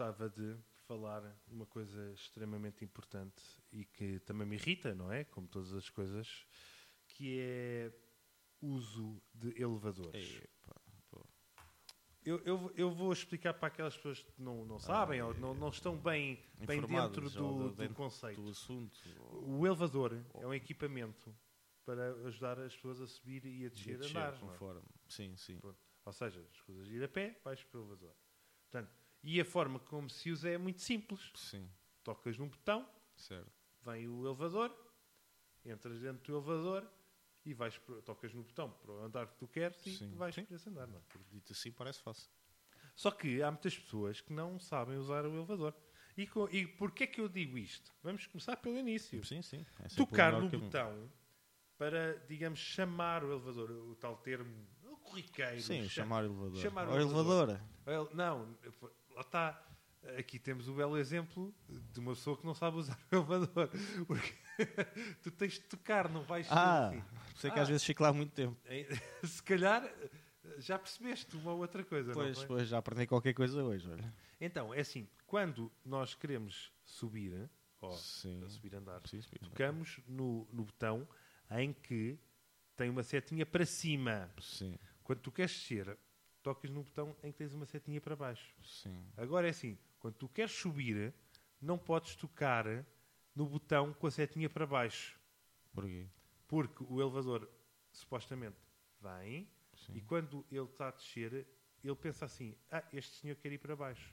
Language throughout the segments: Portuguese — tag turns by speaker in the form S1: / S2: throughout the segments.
S1: gostava de falar uma coisa extremamente importante e que também me irrita, não é? Como todas as coisas, que é uso de elevadores.
S2: Pô.
S1: Eu, eu, eu vou explicar para aquelas pessoas que não, não sabem ou não, não estão bem, bem dentro do,
S2: de-
S1: do
S2: dentro
S1: conceito.
S2: do assunto.
S1: O elevador é um equipamento para ajudar as pessoas a subir e a descer, a andar. não é?
S2: conforme. Sim, sim.
S1: Pronto. Ou seja, as coisas ir a pé, vais para o elevador. Portanto, e a forma como se usa é muito simples.
S2: Sim,
S1: Tocas num botão,
S2: certo.
S1: vem o elevador, entras dentro do elevador e vais tocas no botão para o andar que tu queres e
S2: Sim.
S1: vais
S2: Sim.
S1: para esse andar. Não é?
S2: Dito assim parece fácil.
S1: Só que há muitas pessoas que não sabem usar o elevador. E, e porquê é que eu digo isto? Vamos começar pelo início.
S2: Sim, sim. É
S1: Tocar no botão para, digamos, chamar o elevador, o tal termo, o corriqueiro.
S2: Sim,
S1: chama-
S2: chamar o elevador.
S1: chamar o
S2: Ó, elevadora.
S1: El- Não, lá está. Aqui temos o belo exemplo de uma pessoa que não sabe usar o elevador. Porque tu tens de tocar, não vais
S2: Ah,
S1: assim.
S2: sei que
S1: Ah.
S2: às vezes fico lá muito tempo.
S1: Se calhar já percebeste uma outra coisa,
S2: Pois,
S1: não é?
S2: pois, já aprendi qualquer coisa hoje, olha.
S1: Então, é assim, quando nós queremos subir, ó,
S2: Sim.
S1: subir andar,
S2: Sim, sim.
S1: tocamos no, no botão em que tem uma setinha para cima.
S2: Sim,
S1: Quando tu queres descer, tocas no botão em que tens uma setinha para baixo.
S2: sim.
S1: Agora é assim, quando tu queres subir, não podes tocar no botão com a setinha para baixo.
S2: Porquê?
S1: Porque o elevador, supostamente, vem
S2: Sim.
S1: e quando ele está a descer, ele pensa assim, ah, este senhor quer ir para baixo.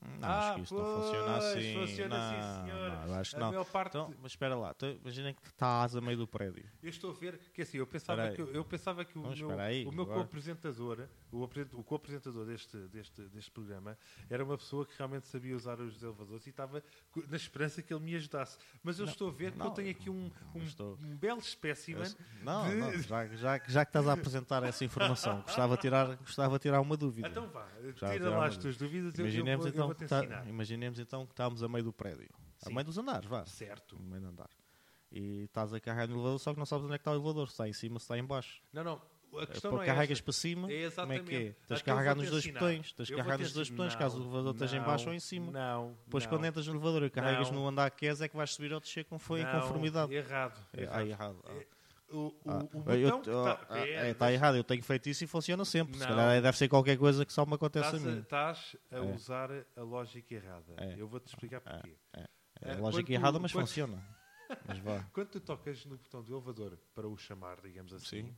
S2: Não,
S1: Ah,
S2: acho que isso não funciona
S1: pois,
S2: assim.
S1: funciona
S2: não,
S1: assim, senhor.
S2: Não, eu acho que
S1: A
S2: não.
S1: maior parte...
S2: Então, mas espera lá. Então, imagina que estás a meio do prédio.
S1: Eu estou a ver que assim, eu pensava que, eu pensava que o
S2: Vamos,
S1: meu,
S2: espera aí,
S1: o meu co-apresentador, o, o co-apresentador deste, deste, deste programa, era uma pessoa que realmente sabia usar os elevadores e estava na esperança que ele me ajudasse. Mas eu
S2: Não,
S1: estou a ver que
S2: não,
S1: eu tenho aqui um, um,
S2: estou-
S1: um belo espécimen.
S2: Eu- Não,
S1: de-
S2: não, já, já, já que estás a apresentar essa informação, gostava de tirar, gostava de tirar uma dúvida.
S1: Então vá, tira lá as tuas dúvidas, eu, eu,
S2: imaginemos,
S1: eu
S2: então,
S1: vou te
S2: tá-
S1: ensinar.
S2: imaginemos então que estamos a meio do prédio. A
S1: Sim.
S2: meio dos andares, vá.
S1: Certo.
S2: No meio do andar. E estás a carregar no elevador, só que não sabes onde é que está o elevador. Se está em cima, se está em baixo.
S1: Não, não, a
S2: É,
S1: questão
S2: pô,
S1: não é
S2: carregas
S1: esta.
S2: para cima,
S1: É
S2: como é que é? Tens de
S1: Então
S2: carregar nos dois
S1: ensinar.
S2: botões. Tens de carregar nos dois botões, caso o elevador esteja em baixo ou em cima.
S1: Não,
S2: Depois quando entras no elevador e carregas no andar que és, é que vais subir ou descer como foi em conformidade.
S1: Errado.
S2: É,
S1: errado.
S2: ah, errado. Ah.
S1: É, O, o,
S2: Ah,
S1: o botão está...
S2: ah, é, está errado, eu tenho feito isso e funciona sempre. Se
S1: Não.
S2: calhar deve ser qualquer coisa que só me acontece a
S1: Estás a,
S2: mim.
S1: estás a
S2: É.
S1: usar a lógica errada. Eu vou-te explicar porquê.
S2: É
S1: Eh,
S2: lógica
S1: quando tu-
S2: errada, mas
S1: quando-
S2: funciona. Mas vá.
S1: Quando tu tocas no botão do elevador para o chamar, digamos assim,
S2: Sim.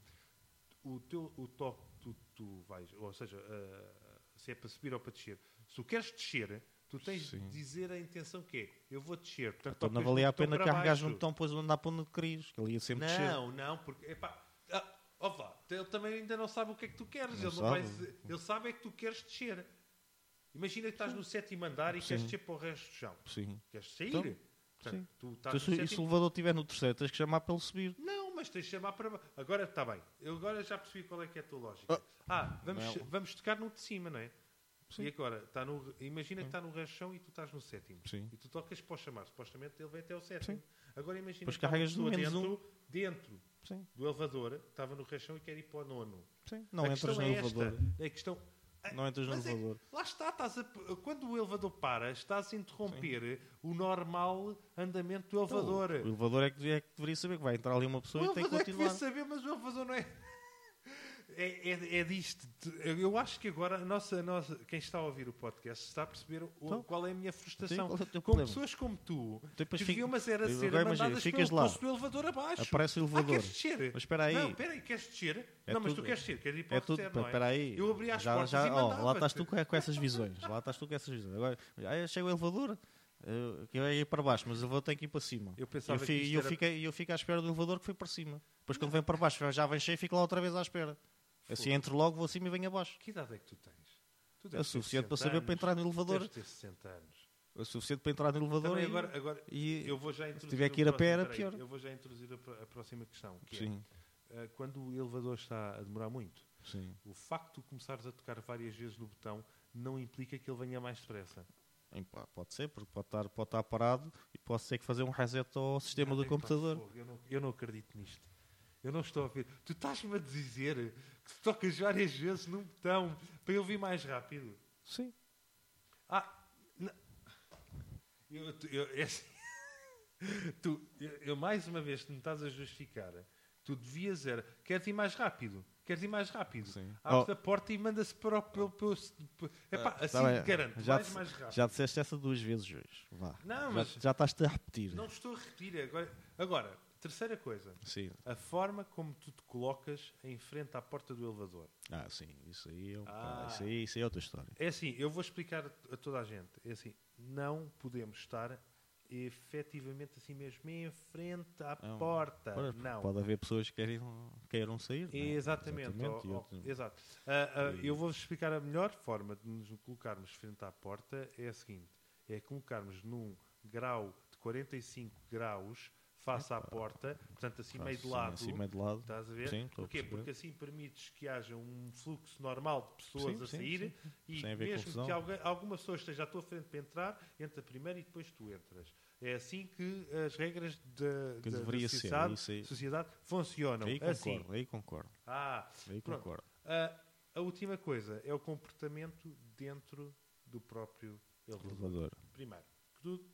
S1: o teu o toque, tu, tu vais, ou seja, ah, se é para subir ou para descer, se tu queres descer, tu tens
S2: Sim.
S1: de dizer a intenção que é, eu vou descer. Portanto,
S2: Então não valia a pena carregares no botão depois de andar para onde querias, que ele ia sempre descer.
S1: Não, não, porque. Epá, ah, ó vá, ele também ainda não sabe o que é que tu queres.
S2: Não
S1: ele, não vai,
S2: sabe.
S1: ele sabe é que tu queres descer. Imagina que estás no sétimo andar e
S2: Sim.
S1: queres descer para o resto do chão.
S2: Sim.
S1: Queres sair?
S2: Então,
S1: Portanto,
S2: sim.
S1: tu estás
S2: Então, se, e se o elevador estiver no terceiro, tens que chamar para ele subir.
S1: Não, mas tens de chamar para baixo. Agora está bem. Eu agora já percebi qual é que é a tua lógica. Ah, vamos,
S2: Não.
S1: vamos tocar no de cima, não é?
S2: Sim.
S1: E agora, está no, imagina que está no chão e tu estás no sétimo.
S2: Sim.
S1: E tu tocas para o chamar. Supostamente ele vem até o sétimo. Agora imagina
S2: Depois
S1: que uma
S2: carregas
S1: pessoa
S2: menos um.
S1: dentro, dentro
S2: Sim.
S1: do elevador, estava no rechão e quer ir para o nono.
S2: Sim. Não
S1: a
S2: entras no
S1: é
S2: elevador.
S1: Esta. A questão...
S2: Não entras no
S1: é-
S2: elevador.
S1: lá está, estás a- quando o elevador para, estás a interromper o normal andamento do elevador.
S2: O elevador é que, é que deveria saber que vai entrar ali uma pessoa
S1: o
S2: e tem que
S1: elevador é que
S2: continuar.
S1: devia saber, mas o elevador não é. É, é, é disto. Eu acho que agora a nossa, a nossa, quem está a ouvir o podcast está a perceber o-
S2: Então,
S1: qual é a minha frustração.
S2: qual é
S1: Com
S2: problema?
S1: pessoas como tu,
S2: Depois
S1: que deviam mas era ser mandadas
S2: ficas
S1: pelo
S2: lá.
S1: poço do elevador abaixo.
S2: Aparece o
S1: Ah,
S2: elevador.
S1: queres descer?
S2: Mas espera aí.
S1: Não, espera aí, queres descer?
S2: É
S1: não, mas
S2: tudo-
S1: tu queres descer, queres ir para
S2: É
S1: o
S2: tudo,
S1: é?
S2: espera aí.
S1: Eu abri as
S2: já,
S1: portas
S2: já,
S1: e mandava
S2: Lá estás tu com, com essas visões. Lá estás tu com essas visões. Agora, ah, chega o elevador, eu, que eu ia ir para baixo, mas o elevador tem que ir para cima.
S1: Eu pensava
S2: eu,
S1: que isto
S2: eu,
S1: era-
S2: fiquei, eu fico à espera do elevador que foi para cima. Depois quando vem para baixo, já vem cheio e fico lá outra vez à espera. Assim entro logo, vou acima e venho abaixo.
S1: Que idade é que tu tens? Tu
S2: É suficiente para
S1: 60
S2: saber para
S1: anos.
S2: entrar no elevador.
S1: Deves ter 60 anos.
S2: É suficiente para entrar no elevador
S1: Também
S2: e,
S1: agora, agora
S2: e-
S1: eu vou já introduzir
S2: tiver
S1: o
S2: que ir a pé, era pior.
S1: Eu vou já introduzir a, a próxima questão, que
S2: Sim,
S1: é uh, quando o elevador está a demorar muito,
S2: sim.
S1: o facto de começares a tocar várias vezes no botão não implica que ele venha mais depressa.
S2: Pode ser, porque pode estar, pode estar parado e posso ter que fazer um reset ao sistema do
S1: Epá,
S2: computador.
S1: Eu não, eu não acredito nisto. Eu não estou a ver. Tu estás-me a dizer que tu tocas várias vezes num botão para ele vir mais rápido.
S2: Sim.
S1: Ah, eu, eu- é assim, tu, eu, eu mais uma vez, tu me estás a justificar, tu devias era, queres ir mais rápido, queres ir mais rápido,
S2: Sim.
S1: abre
S2: Oh.
S1: a porta e manda-se para o... Pelo, pelo, pelo- epá,
S2: Ah,
S1: assim
S2: tá
S1: garanto,
S2: já,
S1: vais
S2: te-
S1: mais rápido.
S2: já disseste essa duas vezes hoje. Vá.
S1: Não,
S2: já,
S1: mas-
S2: já estás-te a repetir.
S1: Não estou a repetir, agora, agora, terceira coisa,
S2: Sim.
S1: a forma como tu te colocas em frente à porta do elevador.
S2: Ah, sim. Isso aí, é, um-
S1: Ah.
S2: pá, isso aí, isso aí é outra história.
S1: É assim, eu vou explicar a toda a gente. É assim, não podemos estar efetivamente assim mesmo em frente à
S2: Não.
S1: porta.
S2: Pode,
S1: não.
S2: pode haver pessoas que querem, queiram sair. é?
S1: Exatamente.
S2: Exatamente,
S1: ó,
S2: outro-
S1: exato. Ah,
S2: E-
S1: eu vou-vos explicar a melhor forma de nos colocarmos frente à porta é a seguinte: é colocarmos num grau de 45 graus face à porta, portanto assim meio de
S2: Sim,
S1: lado.
S2: Assim, meio de lado.
S1: Estás a ver?
S2: Sim,
S1: Porquê? Porque assim permites que haja um fluxo normal de pessoas
S2: Sim,
S1: a
S2: sim,
S1: sair
S2: sim.
S1: e
S2: Sem
S1: mesmo que alguém, alguma pessoa esteja à tua frente para entrar, entra primeiro e depois tu entras. É assim que as regras da,
S2: Que
S1: da-
S2: deveria ser,
S1: sociedade,
S2: aí.
S1: sociedade funcionam.
S2: Aí
S1: assim.
S2: concordo, aí concordo.
S1: Ah,
S2: Aí
S1: Pronto.
S2: concordo.
S1: a, a última coisa é o comportamento dentro do próprio elevador.
S2: Elevador.
S1: Primeiro, tudo,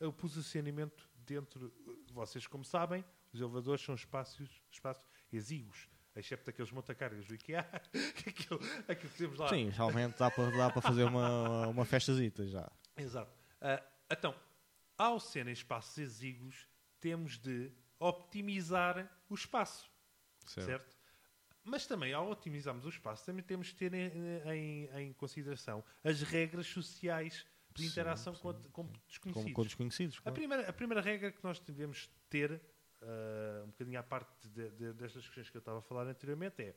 S1: o posicionamento dentro. Vocês, como sabem, os elevadores são espaços, espaços exíguos, excepto daqueles montacargas do IKEA, aquilo, aquilo que temos lá.
S2: Sim, realmente dá para dá para fazer uma, uma festazita já.
S1: Exato. Ah, então, ao serem espaços exíguos, temos de optimizar o espaço,
S2: Certo.
S1: certo? Mas também, ao otimizarmos o espaço, também temos de ter em, em- em consideração as regras sociais de
S2: Sim,
S1: interação
S2: sim,
S1: com, com desconhecidos.
S2: Como com desconhecidos.
S1: A
S2: claro.
S1: primeira, a primeira regra que nós devemos ter, ah, um bocadinho à parte de- de- destas questões que eu estava a falar anteriormente, é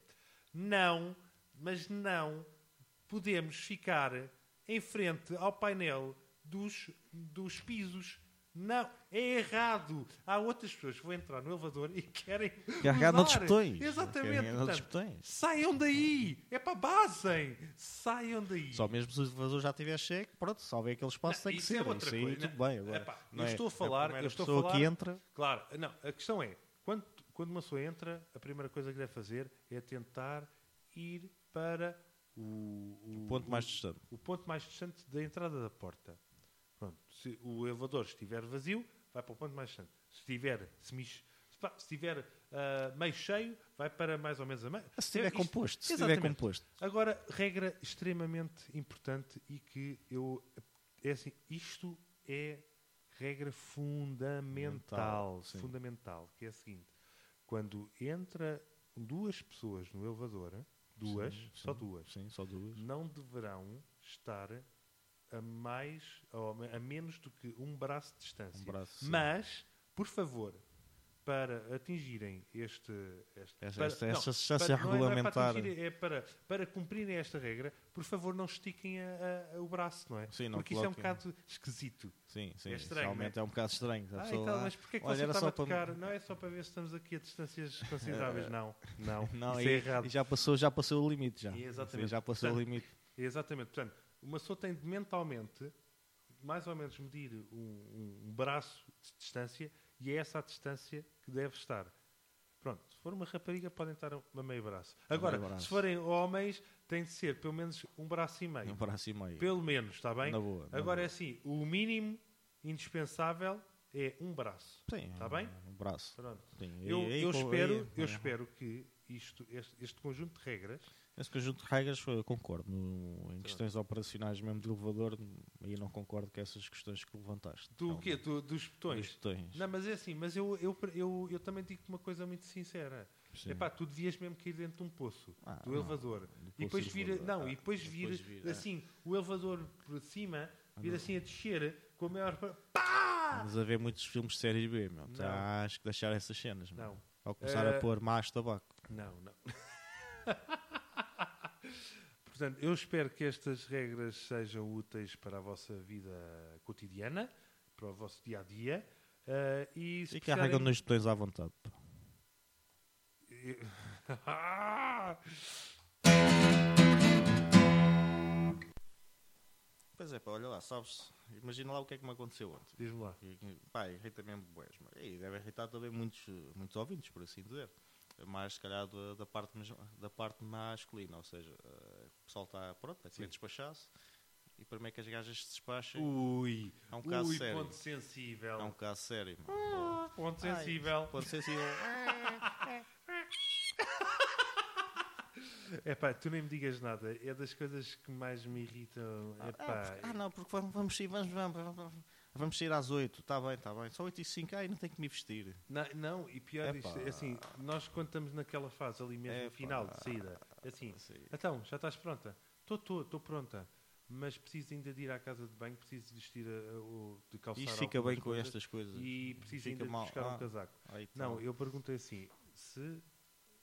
S1: não, mas não podemos ficar em frente ao painel dos, dos pisos. Não, é errado. Há outras pessoas que vão entrar no elevador e querem.
S2: Carregar noutros botões.
S1: Exatamente.
S2: Noutros
S1: portanto,
S2: botões.
S1: saiam daí. É para basem. Saiam daí.
S2: Só mesmo se o elevador já estiver cheio, pronto, só vê aquele espaço
S1: Não,
S2: tem que
S1: isso é
S2: ser.
S1: outra
S2: isso aí
S1: coisa.
S2: tudo bem. Agora,
S1: Epá,
S2: não
S1: eu
S2: é
S1: estou a falar-
S2: primeira
S1: eu estou a falar-
S2: que entra.
S1: Claro, não, a questão é, quando, quando uma pessoa entra, a primeira coisa que deve fazer é tentar ir para o,
S2: O ponto mais distante.
S1: o ponto mais distante da entrada da porta. Pronto, se o elevador estiver vazio, vai para o ponto mais distante. Se estiver, se ah, meio cheio, vai para mais ou menos a meio.
S2: Se estiver
S1: Isto-
S2: composto, se estiver composto.
S1: Agora, regra extremamente importante e que eu. É assim, isto é regra fundamental.
S2: Fundamental, sim.
S1: Fundamental, que é a seguinte: quando entra duas pessoas no elevador, duas,
S2: Sim,
S1: só
S2: sim,
S1: duas,
S2: Sim, só duas.
S1: não deverão estar a mais ou a menos do que um braço de distância.
S2: Um braço.
S1: Mas, por favor, para atingirem este, este
S2: Esta-
S1: para-
S2: esta-
S1: não,
S2: esta distância
S1: para- não é- não é para
S2: regulamentar.
S1: atingirem, é para, para cumprirem esta regra, por favor, não estiquem a- a- o braço, não é?
S2: Sim, não
S1: Porque isso é um bocado esquisito.
S2: Sim, sim.
S1: É estranho,
S2: realmente
S1: não
S2: é um bocado estranho.
S1: Ah,
S2: pessoa,
S1: então, mas porquê que
S2: olha,
S1: você estava a
S2: só para-
S1: tocar? Não é só para ver se estamos aqui a distâncias consideráveis, não. Não,
S2: Não,
S1: isso
S2: e,
S1: é errado.
S2: e já passou, já passou o limite já.
S1: Exatamente.
S2: Sim, já passou o
S1: Portanto,
S2: limite.
S1: Exatamente. Portanto, uma pessoa tem de mentalmente, mais ou menos, medir um, um- braço de distância e é essa a distância que deve estar. Pronto, se for uma rapariga, podem estar a meio braço. Agora,
S2: meio braço.
S1: se forem homens, tem de ser pelo menos um braço e meio.
S2: Um braço e meio.
S1: Pelo menos, está bem?
S2: Na boa. na
S1: Agora é
S2: boa.
S1: assim: o mínimo indispensável é um braço.
S2: Sim,
S1: Está bem?
S2: Um braço.
S1: Pronto.
S2: Sim,
S1: Eu, eu espero, eu
S2: é.
S1: espero que isto, este, este conjunto de regras
S2: Esse conjunto de regras, eu concordo. No- em questões operacionais mesmo de elevador, aí não concordo com essas questões que levantaste.
S1: do
S2: Não,
S1: quê? Do- dos botões.
S2: dos botões.
S1: Não, mas é assim, mas eu, eu, eu, eu também digo uma coisa muito sincera.
S2: Sim.
S1: Epá, tu devias mesmo cair dentro de um poço,
S2: Ah,
S1: do
S2: não.
S1: elevador.
S2: Do
S1: e depois vir,
S2: elevador.
S1: não,
S2: Ah,
S1: e depois vir,
S2: depois vir, é.
S1: assim, o elevador por cima, vir
S2: não.
S1: assim a descer com a maior. Pá!
S2: Vamos a ver muitos filmes de série B, meu. Tá, acho que deixar essas cenas, meu.
S1: Não,
S2: Ao começar
S1: Eh,
S2: a pôr macho de tabaco.
S1: não, não. Portanto, eu espero que estas regras sejam úteis para a vossa vida cotidiana, para o vosso dia a dia. eh, e se
S2: E carregam nos botões à vontade. Pois é, pá, olha lá, sabes? Imagina lá o que é que me aconteceu ontem.
S1: Diz-me lá.
S2: E, Pá, irrita mesmo mas- E deve irritar também muitos, muitos ouvintes, por assim dizer. Mais, se calhar, da, da parte, da parte masculina. Ou seja, eh, pessoal está, pronto, a querer despachar-se. e para mim é que as gajas se despacham.
S1: Ui,
S2: é um caso
S1: ui,
S2: sério.
S1: ponto sensível.
S2: É um caso sério. mano.
S1: Ponto
S2: Ai,
S1: sensível.
S2: Ser assim.
S1: É pá, tu nem me digas nada. É das coisas que mais me irritam.
S2: Ah,
S1: Epá,
S2: porque- ah, não, porque vamos, vamos sair, vamos, vamos, vamos, vamos sair às 8. Está bem, está bem. Só 8 e 5, ai, não tenho que me vestir.
S1: Não, não, e pior
S2: Epá.
S1: isto, é assim, nós quando estamos naquela fase ali mesmo, no
S2: Epá.
S1: final de saída, é assim,
S2: Assim.
S1: então, já estás pronta? Estou, estou, pronta. Mas preciso ainda de ir à casa de banho, preciso de vestir, a- o- de calçar
S2: Isto fica bem com estas coisas.
S1: E preciso
S2: Fica
S1: ainda de
S2: mal.
S1: buscar um
S2: Ah,
S1: casaco.
S2: aí tá.
S1: Não, eu perguntei assim, se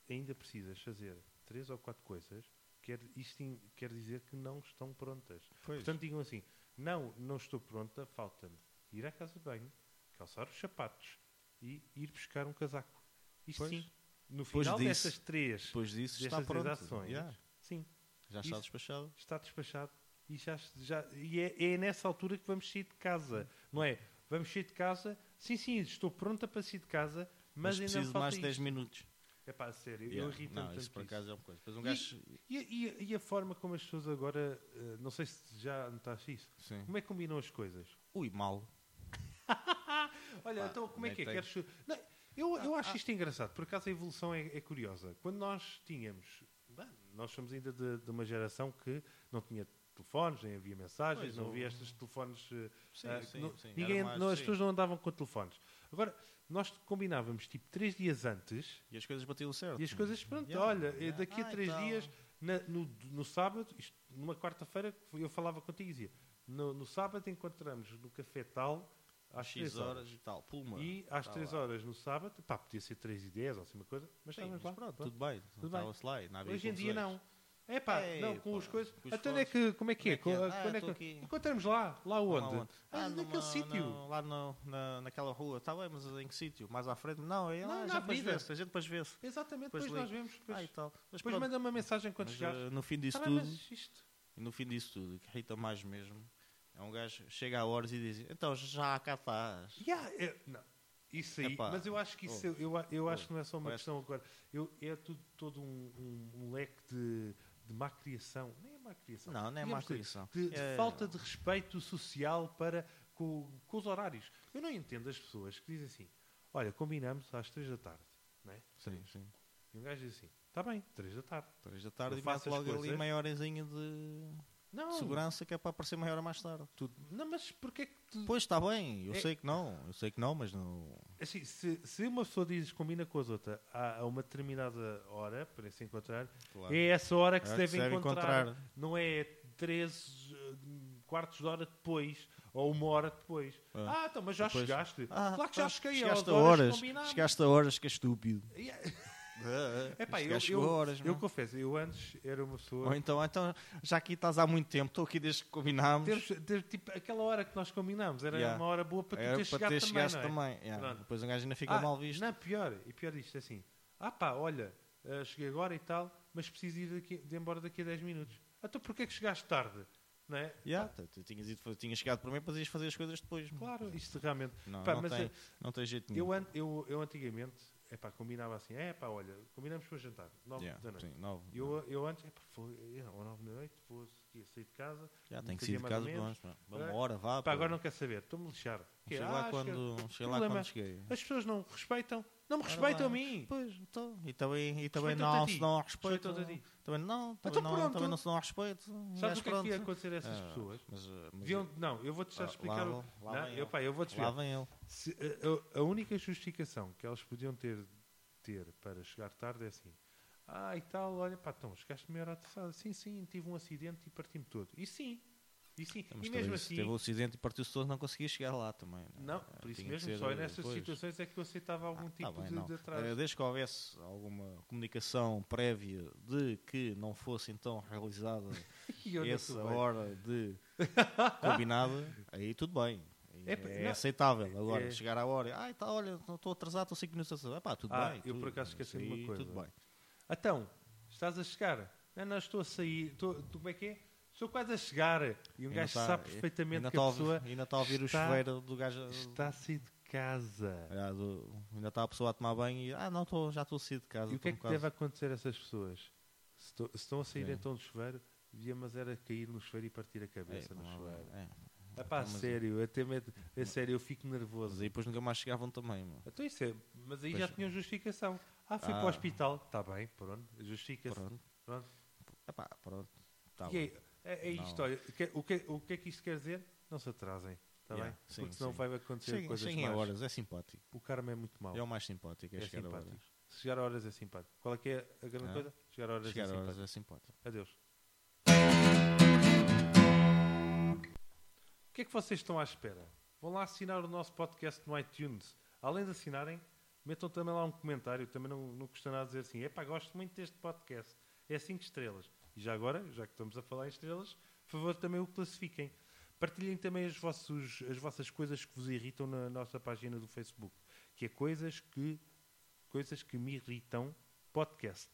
S1: ainda precisas fazer três ou quatro coisas, quer, isto quer dizer que não estão prontas.
S2: Pois.
S1: Portanto, digam assim, não, não estou pronta, falta-me ir à casa de banho, calçar os sapatos e ir buscar um casaco. Isto
S2: Pois.
S1: sim, no final
S2: disso-
S1: destas três,
S2: Depois disso está pronto.
S1: ações,
S2: Yeah,
S1: sim,
S2: Já está despachado.
S1: está despachado. E, já, já, e é, é nessa altura que vamos sair de casa, não é? Vamos sair de casa, sim, sim, estou pronta para sair de casa,
S2: Mas,
S1: mas, ainda
S2: preciso mais de 10
S1: isto.
S2: minutos.
S1: É pá, sério, eu
S2: Yeah.
S1: irrito-me
S2: Não,
S1: tanto
S2: isso por
S1: isso.
S2: acaso é uma coisa. Depois um
S1: E-
S2: gajo.
S1: E, e- e a forma como as pessoas agora, eh, não sei se já notaste isso,
S2: Sim.
S1: como é que combinam as coisas?
S2: Ui, mal.
S1: Olha, então como é que é?
S2: tenho.
S1: Queres... Não, eu, eu acho isto engraçado, por acaso a evolução é, é curiosa. Quando nós tínhamos, bem, nós somos ainda de, de uma geração que não tinha telefones, nem havia mensagens,
S2: Pois,
S1: não havia estes telefones. eh,
S2: Sim,
S1: ah,
S2: sim,
S1: não-
S2: sim.
S1: ninguém,
S2: mais-
S1: não, as pessoas não andavam com telefones. Agora, nós combinávamos tipo três dias antes
S2: E as coisas batiam certo.
S1: e as coisas, pronto,
S2: Yeah,
S1: olha, eh,
S2: yeah.
S1: daqui a
S2: Ah,
S1: três
S2: então.
S1: dias, na- no, no sábado, isto, numa quarta-feira, eu falava contigo e dizia: no, no sábado encontramos no café tal às
S2: Às
S1: 3
S2: X horas e tal. Pulma.
S1: e às
S2: Tá
S1: 3
S2: lá.
S1: horas no sábado, pá, podia ser 3 e 10 ou assim uma coisa, mas
S2: Sim,
S1: estávamos
S2: mas
S1: lá.
S2: pronto,
S1: pronto.
S2: tudo bem.
S1: Tudo bem.
S2: Lá e não
S1: Hoje em dia não. É pá,
S2: Ei,
S1: não, com
S2: pá,
S1: as coisas.
S2: com os
S1: Então é
S2: fones.
S1: que, como é que é?
S2: Como é que é? Ah,
S1: quando é que-. Encontramos lá, lá onde?
S2: Lá onde?
S1: Ah,
S2: Ah,
S1: naquele sítio.
S2: Lá no, na, naquela rua. Está bem, mas em que sítio? Mais à frente? Não, é
S1: Não,
S2: lá, a gente depois vê-se. A gente depois vê-se.
S1: Exatamente,
S2: Depois
S1: depois nós vemos. Depois,
S2: Ah, e tal. Mas
S1: depois manda uma mensagem quando chegares.
S2: eh, no fim disso
S1: Tá bem,
S2: tudo, no fim disso tudo, que irrita mais mesmo, é um gajo chega a horas e diz, então já cá estás.
S1: Yeah, é- não, isso aí,
S2: Epá,
S1: mas eu acho que isso,
S2: oh,
S1: eu, eu acho
S2: oh,
S1: que não é só uma
S2: parece-
S1: questão agora. Eu, é tudo, todo um, um- um leque de, de má criação. Nem é má criação.
S2: Não, não é má criação.
S1: De, de
S2: É-
S1: falta de respeito social para com, com os horários. Eu não entendo as pessoas que dizem assim: olha, combinamos às 3 da tarde. Não é?
S2: Sim, sim.
S1: E um gajo diz assim: está bem, 3 da tarde.
S2: Três da tarde
S1: Eu
S2: e
S1: faço
S2: logo ali
S1: coisas-
S2: meia horazinha de
S1: Não,
S2: segurança que é para aparecer meia hora mais tarde.
S1: tu- não mas porquê que tu.
S2: Pois está bem, eu
S1: É-
S2: sei que não, eu sei que não, mas não.
S1: Assim, se, se uma pessoa diz combina com as outras a, uma determinada hora para se encontrar,
S2: Claro.
S1: é essa hora que
S2: É
S1: se
S2: que
S1: deve
S2: se deve
S1: encontrar.
S2: encontrar.
S1: Não é 13 eh, quartos de hora depois ou uma hora depois.
S2: Ah.
S1: Ah, então, mas já
S2: Depois-
S1: chegaste.
S2: Ah,
S1: claro que já
S2: ah,
S1: cheguei
S2: chegaste a
S1: horas,
S2: horas, chegaste a horas que é estúpido.
S1: É pá, eu, eu,
S2: horas,
S1: eu confesso, eu antes era uma pessoa.
S2: Ou então, então, já aqui estás há muito tempo, estou aqui desde que combinámos.
S1: Ter, tipo, aquela hora que nós combinámos era
S2: Yeah.
S1: uma hora boa para tu
S2: Era
S1: ter
S2: para
S1: chegado
S2: ter
S1: também. é?
S2: também. yeah. Depois um gajo ainda fica
S1: Ah,
S2: mal visto.
S1: Não, pior, e pior isto, é assim. Ah pá, olha, eh, cheguei agora e tal, mas preciso ir daqui, de embora daqui a 10 minutos. Ah, Então porquê é que chegaste tarde? Não é?
S2: Yeah, tu, tu tinhas, ido, tinhas chegado mim para ias fazer as coisas depois.
S1: Claro, isto realmente.
S2: Não,
S1: Pá,
S2: não, tem,
S1: é-
S2: não tem jeito nenhum.
S1: Eu, eu, eu antigamente, é pá, combinava assim, é pá, olha, combinamos para jantar, 9
S2: Yeah,
S1: da noite.
S2: sim, nove.
S1: Eu, eu antes, é pá, foi, ou 9 da noite, vou seguir, sair de casa.
S2: Já tem que sair de casa
S1: menos.
S2: pá. Uma
S1: É.
S2: hora, vá.
S1: Pá, agora não quer saber, estou-me é,
S2: Cheguei
S1: ah,
S2: lá quando, cheguei lá quando cheguei.
S1: As pessoas não respeitam, não me respeitam a mim.
S2: Pois, então, e também, e também
S1: Respeitam-te
S2: não, se há respeito. Também não, também, não,
S1: pronto.
S2: também não se há respeito.
S1: Sabes o que é que ia acontecer a essas
S2: Ah,
S1: pessoas?
S2: Mas,
S1: Deviam- não, eu vou-te já explicar.
S2: lá lá
S1: não, eu, pá, eu vou-te
S2: lá
S1: explicar.
S2: vem ele.
S1: A única justificação que elas podiam ter, ter para chegar tarde é assim: ah, e tal, olha, pá, então, chegaste meia hora atrasada. Sim, sim, tive um acidente e parti-me todo. E sim, e sim.
S2: Mas
S1: e mesmo assim.
S2: Teve o acidente e partiu-se todo, não conseguia chegar lá também. né?
S1: Não,
S2: Eh,
S1: por isso mesmo, só
S2: eh,
S1: nessas
S2: depois.
S1: situações é que eu aceitava algum
S2: Ah,
S1: tipo
S2: tá bem,
S1: de,
S2: não.
S1: de atraso.
S2: Eh, Desde que houvesse alguma comunicação prévia de que não fosse então realizada
S1: não
S2: essa hora de combinada, aí tudo bem.
S1: É
S2: É,
S1: não,
S2: aceitável. Agora,
S1: é-
S2: chegar à hora, ai, tá, olha, estou atrasado, estou 5 minutos atrasado. Epá, tudo
S1: Ah,
S2: bem.
S1: eu
S2: tudo,
S1: por acaso
S2: isso
S1: esqueci-me de uma coisa.
S2: Tudo bem.
S1: Então, estás a chegar? Não, não, estou a sair. Estou, como é que é? Estou quase a chegar. E um gajo
S2: tá-
S1: sabe perfeitamente que
S2: tá
S1: a pessoa
S2: Ainda está a ouvir o
S1: está-
S2: chuveiro do gajo.
S1: está a sair de casa.
S2: Ah, do- ainda está a pessoa a tomar banho e. Ah, não, tô, já estou a sair de casa.
S1: E o que é que
S2: quase-
S1: deve acontecer a essas pessoas? Se, to- se estão a sair então do chuveiro, Devia, mas era cair no chuveiro e partir a
S2: É,
S1: cabeça no
S2: não há-
S1: chuveiro.
S2: é.
S1: É pá,
S2: Mas-
S1: sério, até medo, é sério, eu fico
S2: Mas
S1: nervoso.
S2: aí depois nunca mais chegavam também, meu.
S1: Então isso é, mas aí
S2: Pois-
S1: já tinham justificação. Ah, fui para
S2: Ah.
S1: o hospital. Está bem, pronto, justifica-se.
S2: Pronto.
S1: Pronto.
S2: Epá, pronto. Tá
S1: E é, é, é isto, olha, o que, o, que, é que isto quer dizer? Não se atrasem, está
S2: Yeah,
S1: bem?
S2: sim,
S1: Porque senão
S2: sim.
S1: vai acontecer
S2: Cheguem,
S1: coisas
S2: cheguem a
S1: más.
S2: horas, é simpático.
S1: O karma é muito mau.
S2: É o mais simpático, é,
S1: É
S2: chegar a
S1: simpático.
S2: horas.
S1: Se chegar a horas é simpático. Qual é que é a grande
S2: Ah.
S1: coisa? Chegar a horas
S2: Chegar
S1: é
S2: a horas
S1: simpático.
S2: é simpático.
S1: Adeus. Que é que vocês estão à espera? Vão lá assinar o nosso podcast no iTunes. Além de assinarem, metam também lá um comentário. Também não, não custa nada dizer assim: epá, gosto muito deste podcast. É 5 estrelas. E já agora, já que estamos a falar em estrelas, por favor, também o classifiquem. Partilhem também as, vossos, as vossas coisas que vos irritam na nossa página do Facebook. Que é coisas que, coisas que me irritam podcast.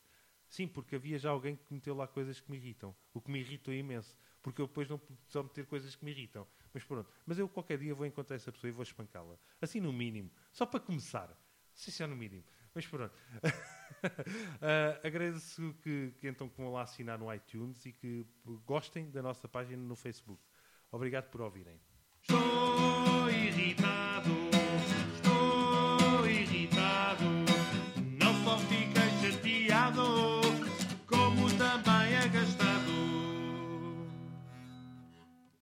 S1: Sim, porque havia já alguém que meteu lá coisas que me irritam. O que me irritou imenso. Porque eu depois não só meter coisas que me irritam. Mas pronto. Mas eu qualquer dia vou encontrar essa pessoa e vou espancá-la. Assim no mínimo. Só para começar. Se é no mínimo. Mas pronto. Ah, agradeço que, que então que vão lá assinar no iTunes e que gostem da nossa página no Facebook. Obrigado por ouvirem.
S3: Estou